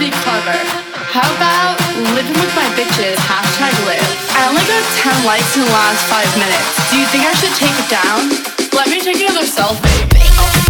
be clever. How about living with my bitches, hashtag live. I only got 10 likes in the last 5 minutes. Do you think I should take it down? Let me take another selfie.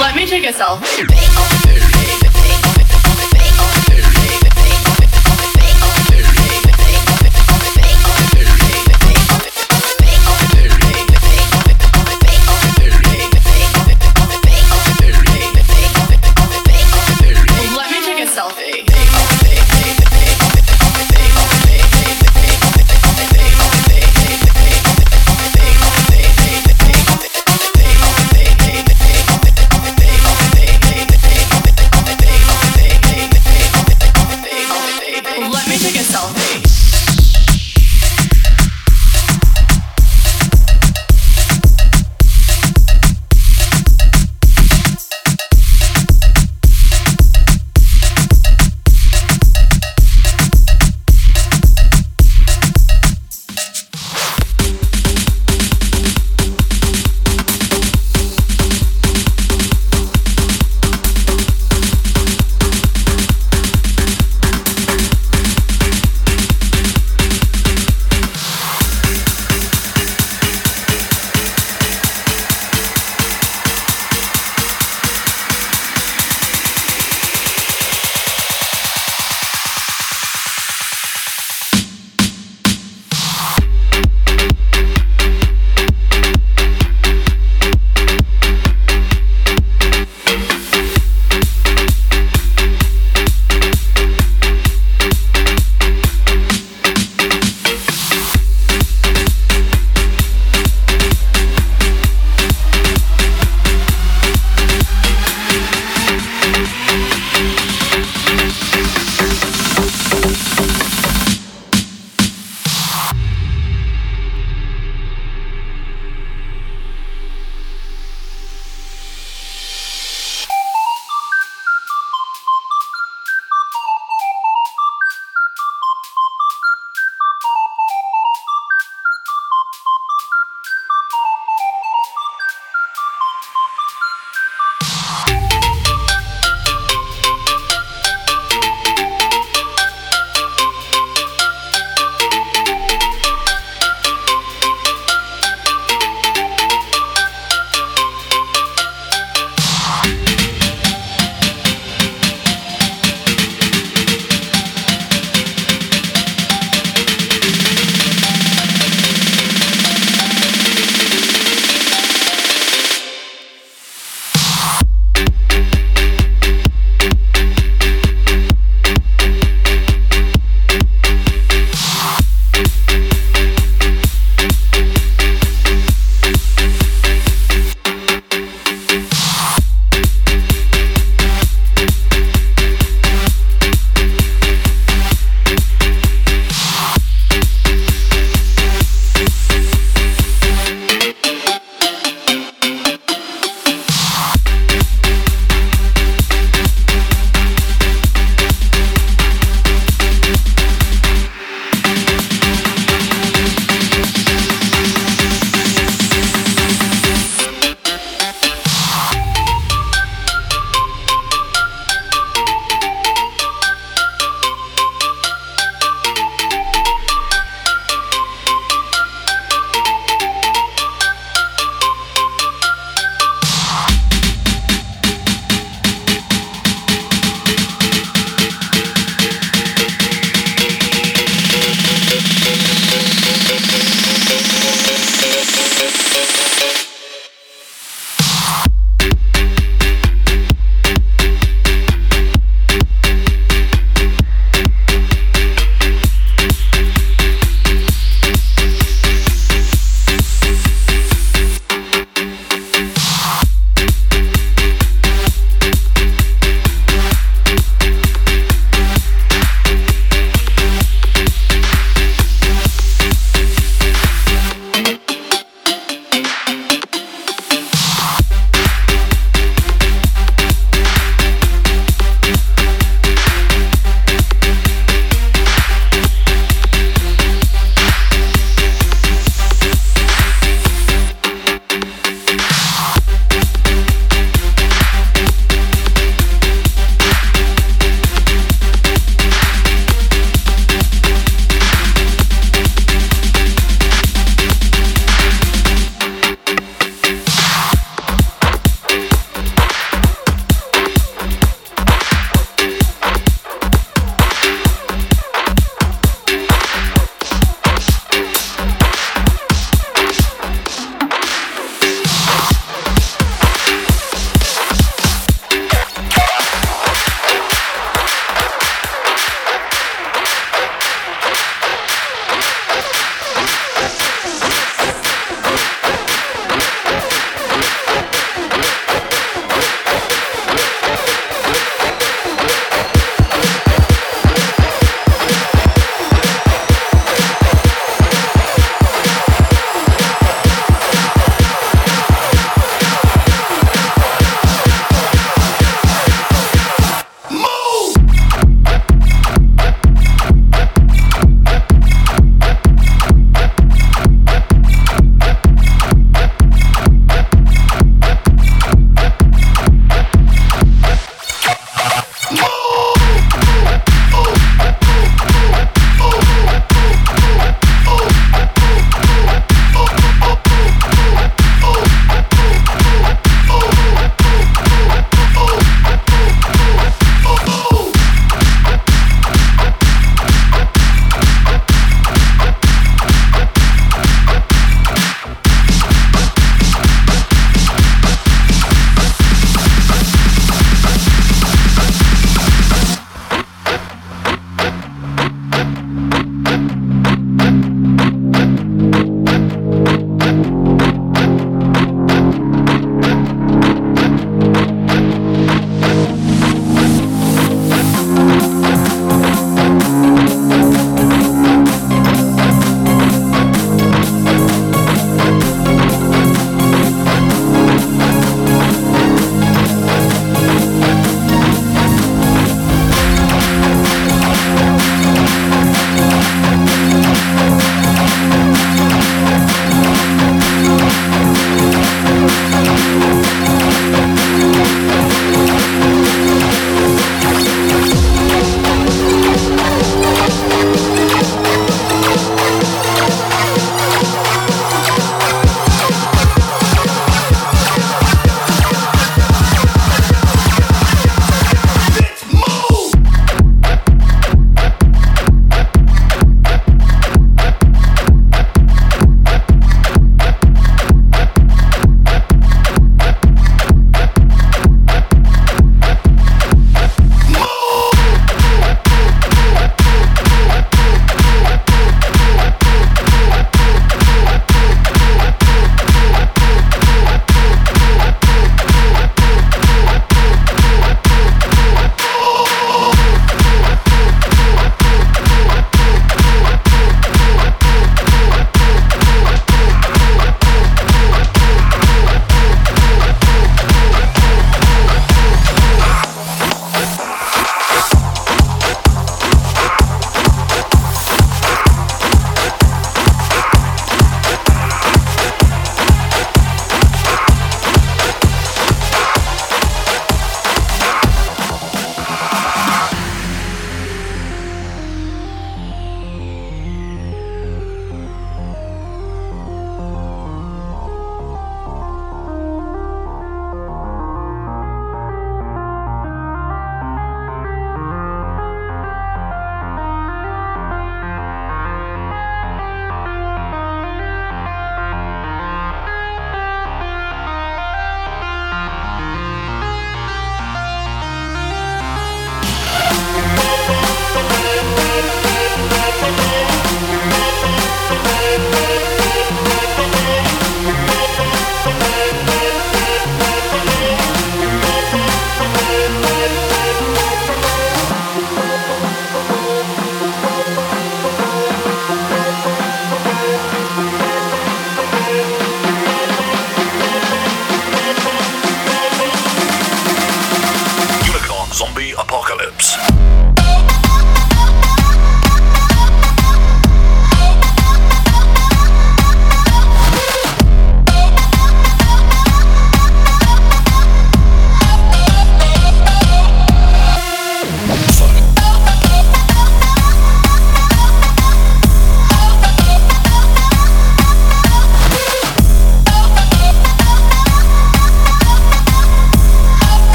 Let me take a selfie.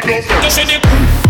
get this. Just in.